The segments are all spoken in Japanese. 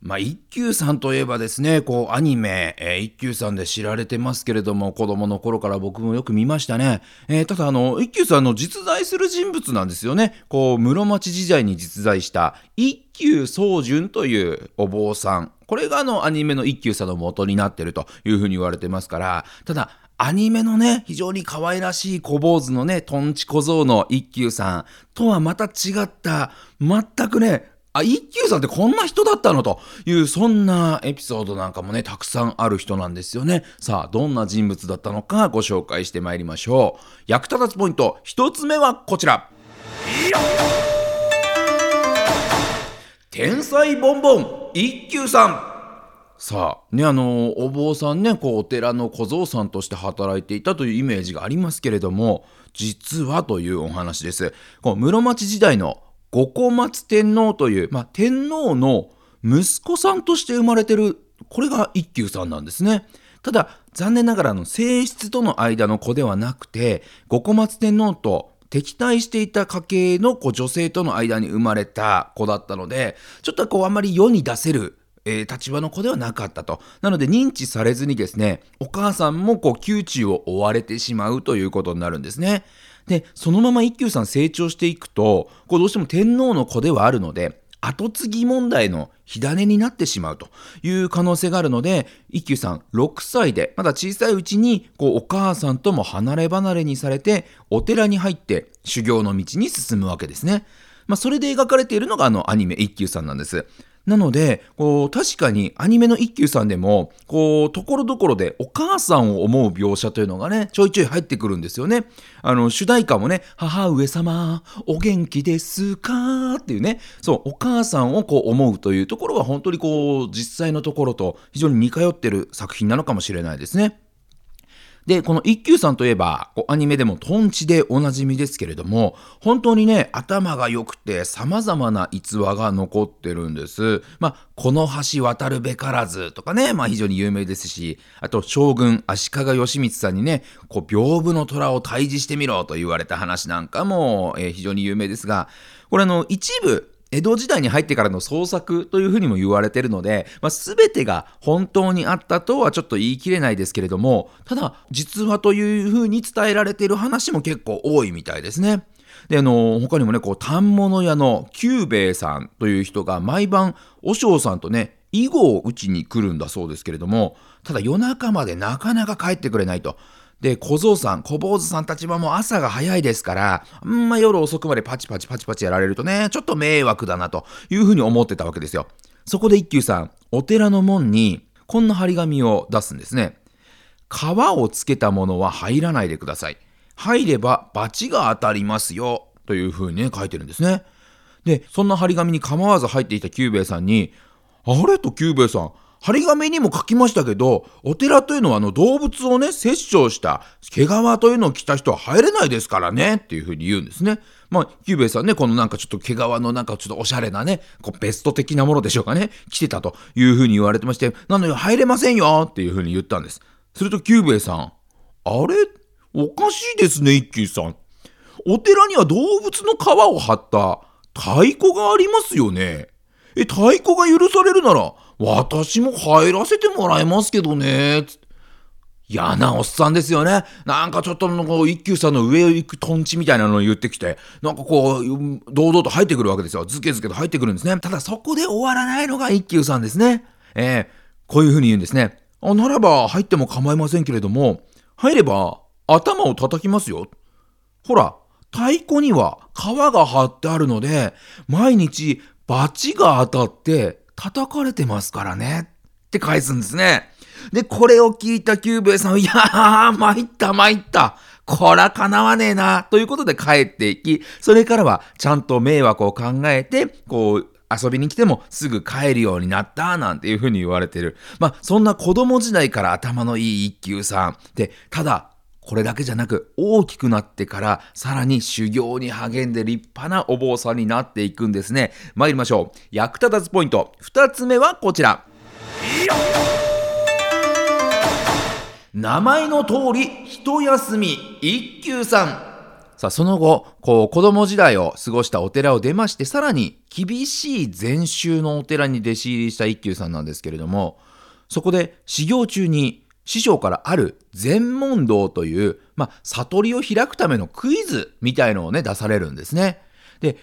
まあ、一休さんといえばですね、こう、アニメ、えー、一休さんで知られてますけれども、子供の頃から僕もよく見ましたね。えー、ただ、あの、一休さんの実在する人物なんですよね。こう、室町時代に実在した、一休宗純というお坊さん。これがあの、アニメの一休さんの元になってるというふうに言われてますから、ただ、アニメのね、非常に可愛らしい小坊主のね、トンチ小僧の一休さんとはまた違った、全くね、あ、一休さんってこんな人だったの？という、そんなエピソードなんかもね、たくさんある人なんですよね。さあ、どんな人物だったのかご紹介してまいりましょう。役立たつポイント、一つ目はこちら。天才ボンボン一休さんさあねあのお坊さんねこうお寺の小僧さんとして働いていたというイメージがありますけれども実はというお話ですこう室町時代の五古松天皇という、まあ、天皇の息子さんとして生まれてるこれが一休さんなんですね。ただ残念ながらの性質との間の子ではなくて五古松天皇と敵対していた家系のこう女性との間に生まれた子だったのでちょっとこうあんまり世に出せる、えー、立場の子ではなかったとなので認知されずにですねお母さんもこう窮地を追われてしまうということになるんですね。でそのまま一休さん成長していくとこうどうしても天皇の子ではあるので後継ぎ問題の火種になってしまうという可能性があるので一休さん6歳でまだ小さいうちにこうお母さんとも離れ離れにされてお寺に入って修行の道に進むわけですね。まあ、それで描かれているのがあのアニメ一休さんなんです。なので、こう、確かにアニメの一休さんでも、こう、ところどころでお母さんを思う描写というのがね、ちょいちょい入ってくるんですよね。あの、主題歌もね、母上様、お元気ですかっていうね、そう、お母さんをこう思うというところは本当にこう、実際のところと非常に似通ってる作品なのかもしれないですね。で、この一休さんといえば、アニメでもトンチでおなじみですけれども、本当にね、頭が良くて様々な逸話が残ってるんです。まあ、この橋渡るべからずとかね、まあ非常に有名ですし、あと将軍足利義満さんにね、こう、屏風の虎を退治してみろと言われた話なんかも、えー、非常に有名ですが、これあの、一部、江戸時代に入ってからの創作というふうにも言われているので、まあ、全てが本当にあったとはちょっと言い切れないですけれども、ただ、実話というふうに伝えられている話も結構多いみたいですね。で、あの、他にもね、こう、反物屋の久兵衛さんという人が毎晩、和尚さんとね、囲碁を打ちに来るんだそうですけれども、ただ夜中までなかなか帰ってくれないと。で、小僧さん、小坊主さんたちはもう朝が早いですから、あんま夜遅くまでパチパチパチパチやられるとね、ちょっと迷惑だなというふうに思ってたわけですよ。そこで一休さん、お寺の門にこんな張り紙を出すんですね。皮をつけたものは入らないでください。入れば罰が当たりますよ。というふうにね、書いてるんですね。で、そんな張り紙に構わず入っていた久兵衛さんに、あれ？と久兵衛さん、張り紙にも書きましたけど、お寺というのはあの動物をね、殺生した毛皮というのを着た人は入れないですからね、っていうふうに言うんですね。まあ、キューベイさんね、このなんかちょっと毛皮のなんかちょっとおしゃれなね、こうベスト的なものでしょうかね、着てたというふうに言われてまして、なので入れませんよっていうふうに言ったんです。するとキューベイさん、あれ？おかしいですね、一休さん。お寺には動物の皮を張った太鼓がありますよね。え、太鼓が許されるなら、私も入らせてもらいますけどね。嫌なおっさんですよね。なんかちょっとこう一休さんの上を行くトンチみたいなのを言ってきて、なんかこう、堂々と入ってくるわけですよ。ズケズケと入ってくるんですね。ただそこで終わらないのが一休さんですね。えー、こういうふうに言うんですね。あ、ならば入っても構いませんけれども、入れば頭を叩きますよ。ほら、太鼓には皮が張ってあるので、毎日バチが当たって叩かれてますからね。って返すんですね。で、これを聞いたキューベイさん、いやー、参った参った。こら叶わねえな。ということで帰っていき、それからはちゃんと迷惑を考えて、こう、遊びに来てもすぐ帰るようになったなんていうふうに言われてる。まあ、そんな子供時代から頭のいい一休さん。で、ただ、これだけじゃなく大きくなってからさらに修行に励んで立派なお坊さんになっていくんですね。参りましょう。役立たずポイント。2つ目はこちら。名前の通り一休み一休さん。さあその後こう子供時代を過ごしたお寺を出ましてさらに厳しい禅宗のお寺に弟子入りした一休さんなんですけれどもそこで修行中に師匠からある禅問答という、まあ、悟りを開くためのクイズみたいのをね出されるんですね。で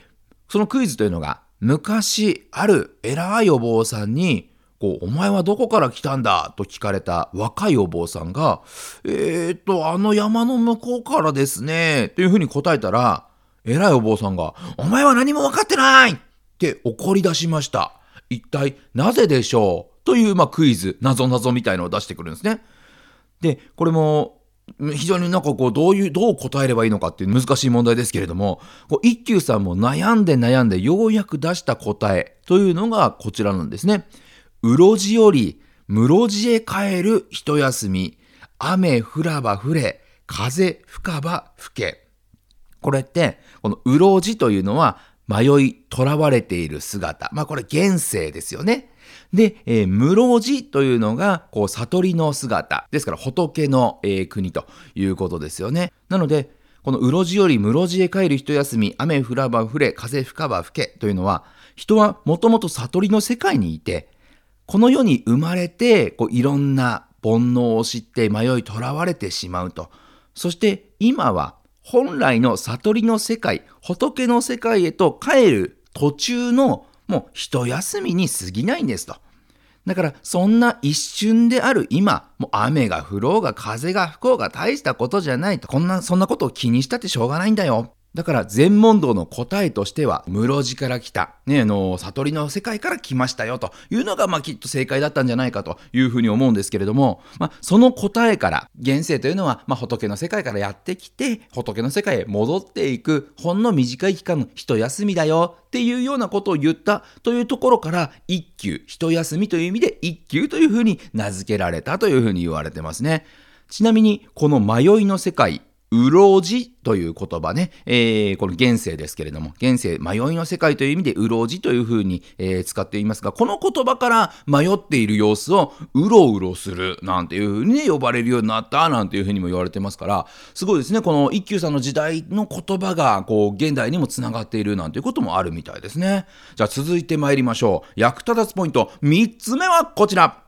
そのクイズというのが昔ある偉いお坊さんにこう、お前はどこから来たんだと聞かれた若いお坊さんが、えー、っと、あの山の向こうからですね、というふうに答えたら、偉いお坊さんが、お前は何も分かってないって怒り出しました。一体なぜでしょう？という、まあ、クイズ、なぞなぞみたいのを出してくるんですね。で、これも、非常になんかこう、どういう、どう答えればいいのかっていう難しい問題ですけれども、こう一休さんも悩んで悩んでようやく出した答えというのがこちらなんですね。うろじより室地へ帰る一休み、雨降らば降れ、風吹かば吹け。これって、このうろじというのは迷い、囚われている姿。まあこれ現世ですよね。で、えー、室地というのが、こう、悟りの姿。ですから、仏の、えー、国ということですよね。なので、このうろじより室地へ帰る一休み、雨降らば降れ、風吹かば吹けというのは、人はもともと悟りの世界にいて、この世に生まれてこういろんな煩悩を知って迷いとらわれてしまうとそして今は本来の悟りの世界仏の世界へと帰る途中のもう一休みに過ぎないんですと。だからそんな一瞬である今、もう雨が降ろうが風が吹こうが大したことじゃないと。こんな、そんなことを気にしたってしょうがないんだよ。だから全問答の答えとしては、室地から来た、ね、あの、悟りの世界から来ましたよというのが、まあ、きっと正解だったんじゃないかというふうに思うんですけれども、まあ、その答えから、現世というのは、まあ、仏の世界からやってきて、仏の世界へ戻っていく、ほんの短い期間の一休みだよっていうようなことを言ったというところから、一休、一休みという意味で一休というふうに名付けられたというふうに言われてますね。ちなみに、この迷いの世界、うろじという言葉ね、えー、この現世ですけれども、現世、迷いの世界という意味でうろじというふうに、えー、使っていますが、この言葉から迷っている様子をうろうろするなんていうふうにね、呼ばれるようになったなんていうふうにも言われてますから、すごいですね、この一休さんの時代の言葉が、こう、現代にもつながっているなんていうこともあるみたいですね。じゃあ続いて参りましょう。役立つポイント、3つ目はこちら。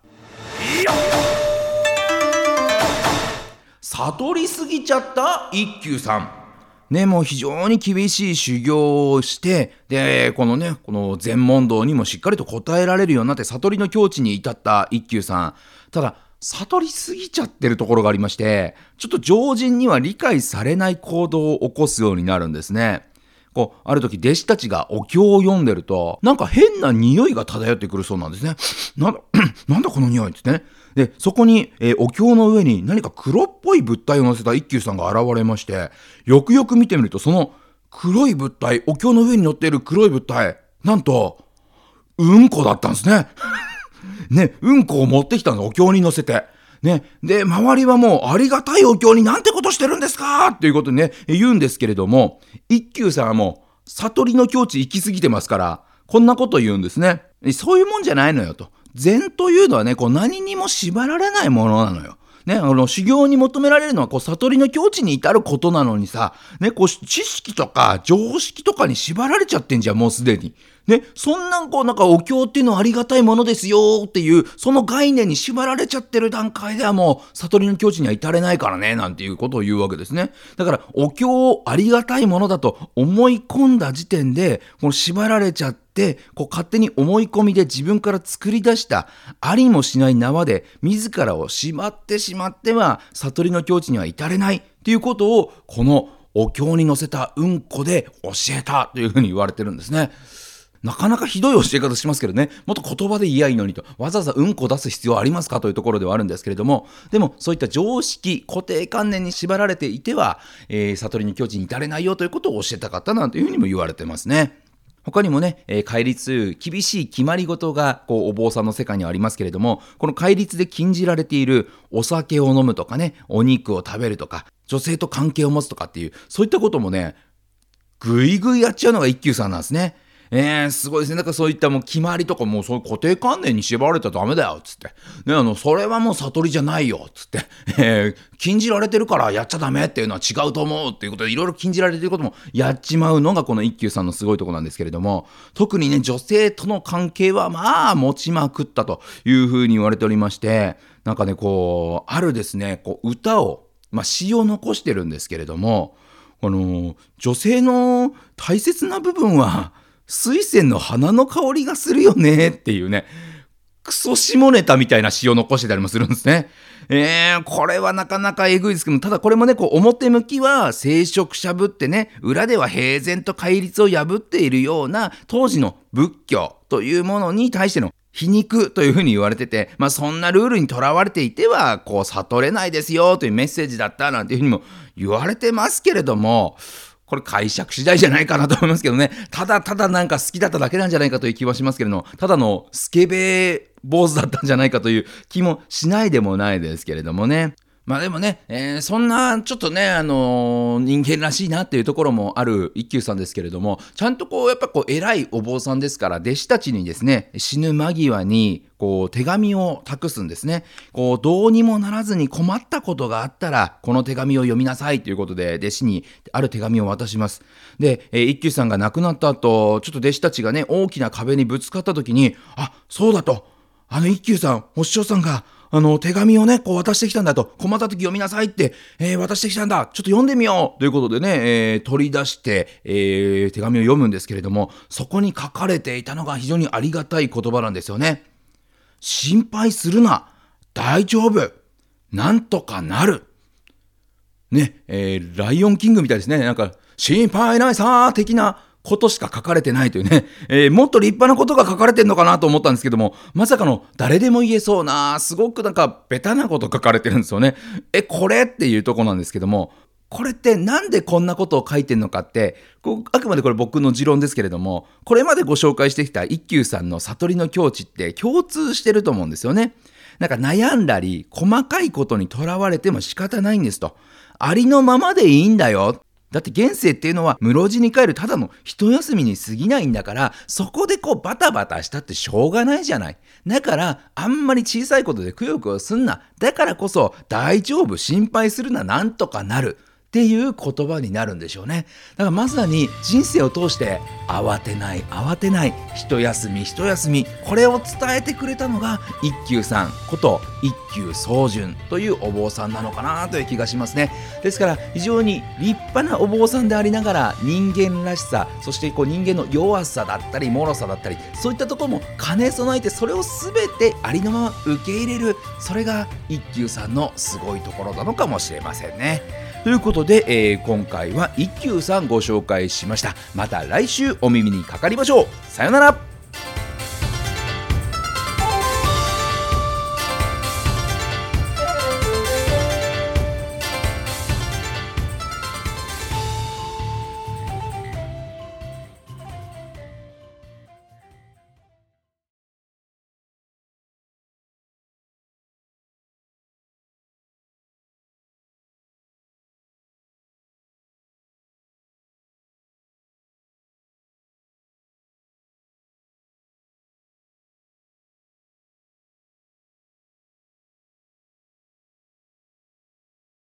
悟りすぎちゃった？一休さん。ね、もう非常に厳しい修行をして、で、このね、この禅問答にもしっかりと答えられるようになって、悟りの境地に至った一休さん。ただ、悟りすぎちゃってるところがありまして、ちょっと常人には理解されない行動を起こすようになるんですね。こう、ある時弟子たちがお経を読んでると、なんか変な匂いが漂ってくるそうなんですね。なんだ、なんだこの匂いってね。で、そこに、えー、お経の上に何か黒っぽい物体を乗せた一休さんが現れまして、よくよく見てみると、その黒い物体、お経の上に乗っている黒い物体、なんと、うんこだったんですね。ね、うんこを持ってきたの、お経に乗せて。ね。で、周りはもう、ありがたいお経になんてことしてるんですか？っていうことね、言うんですけれども、一休さんはもう、悟りの境地行き過ぎてますから、こんなこと言うんですね。そういうもんじゃないのよと。禅というのはね、こう何にも縛られないものなのよ。ね、あの、修行に求められるのは、こう、悟りの境地に至ることなのにさ、ね、こう、知識とか常識とかに縛られちゃってんじゃん、もうすでに。ね、そんなんこう、なんかお経っていうのはありがたいものですよっていう、その概念に縛られちゃってる段階ではもう、悟りの境地には至れないからね、なんていうことを言うわけですね。だから、お経をありがたいものだと思い込んだ時点で、この縛られちゃって、で、こう勝手に思い込みで自分から作り出したありもしない縄で自らをしまってしまっては悟りの境地には至れないっていうことをこのお経に載せたうんこで教えたというふうに言われてるんですね。なかなかひどい教え方しますけどね、もっと言葉で言いやいのにと、わざわざうんこ出す必要ありますかというところではあるんですけれども、でもそういった常識、固定観念に縛られていては、えー、悟りに境地に至れないよということを教えたかったなんていうふうにも言われてますね。他にもね、えー、戒律、厳しい決まり事が、こう、お坊さんの世界にはありますけれども、この戒律で禁じられているお酒を飲むとかね、お肉を食べるとか、女性と関係を持つとかっていう、そういったこともね、ぐいぐいやっちゃうのが一休さんなんですね。えー、すごいですね。なんかそういったもう決まりとかもうそういう固定観念に縛られたらダメだよ、つって。ね、あの、それはもう悟りじゃないよ、つって。えー、禁じられてるからやっちゃダメっていうのは違うと思うっていうことで、いろいろ禁じられてることもやっちまうのがこの一休さんのすごいとこなんですけれども、特にね、女性との関係はまあ持ちまくったというふうに言われておりまして、なんかね、こう、あるですね、こう、歌を、まあ詩を残してるんですけれども、この、女性の大切な部分は、水仙の花の香りがするよねっていうね、クソ下ネタみたいな詩を残してたりもするんですね。えー、これはなかなかえぐいですけどもただこれもね、こう表向きは聖職者ぶってね、裏では平然と戒律を破っているような当時の仏教というものに対しての皮肉というふうに言われてて、まあそんなルールにとらわれていては、こう悟れないですよというメッセージだったなんていうふうにも言われてますけれども、これ解釈次第じゃないかなと思いますけどね。ただただなんか好きだっただけなんじゃないかという気はしますけれども、ただのスケベ坊主だったんじゃないかという気もしないでもないですけれどもね。まあでもね、えー、そんなちょっとね、あのー、人間らしいなっていうところもある一休さんですけれども、ちゃんとこう、やっぱこう、偉いお坊さんですから、弟子たちにですね、死ぬ間際に、こう、手紙を託すんですね。こう、どうにもならずに困ったことがあったら、この手紙を読みなさいということで、弟子にある手紙を渡します。で、えー、一休さんが亡くなった後、ちょっと弟子たちがね、大きな壁にぶつかった時に、あ、そうだと、あの一休さん、お師匠さんが、あの、手紙をね、こう渡してきたんだと、困った時読みなさいって、えー、渡してきたんだ、ちょっと読んでみよう。ということでね、えー、取り出して、えー、手紙を読むんですけれども、そこに書かれていたのが非常にありがたい言葉なんですよね。心配するな、大丈夫、なんとかなる。ね、えー、ライオンキングみたいですね。なんか、心配ないさー的な。ことしか書かれてないというね、えー、もっと立派なことが書かれてんのかなと思ったんですけども、まさかの誰でも言えそうな、すごくなんかベタなこと書かれてるんですよね。え、これっていうとこなんですけども、これってなんでこんなことを書いてんのかって、こうあくまでこれ僕の持論ですけれども、これまでご紹介してきた一休さんの悟りの境地って共通してると思うんですよね。なんか悩んだり、細かいことにとらわれても仕方ないんですと。ありのままでいいんだよ。だって現世っていうのは室地に帰るただの一休みに過ぎないんだから、そこでこうバタバタしたってしょうがないじゃない。だから、あんまり小さいことでくよくよすんな。だからこそ、大丈夫、心配するな、なんとかなる。っていう言葉になるんでしょうねだからまさに人生を通して慌てない慌てない一休み一休みこれを伝えてくれたのが一休さんこと一休宗純というお坊さんなのかなという気がしますねですから非常に立派なお坊さんでありながら人間らしさそしてこう人間の弱さだったり脆さだったりそういったところも兼ね備えてそれを全てありのまま受け入れるそれが一休さんのすごいところなのかもしれませんね。ということで、えー、今回は一休さんご紹介しました。また来週お耳にかかりましょう。さよなら。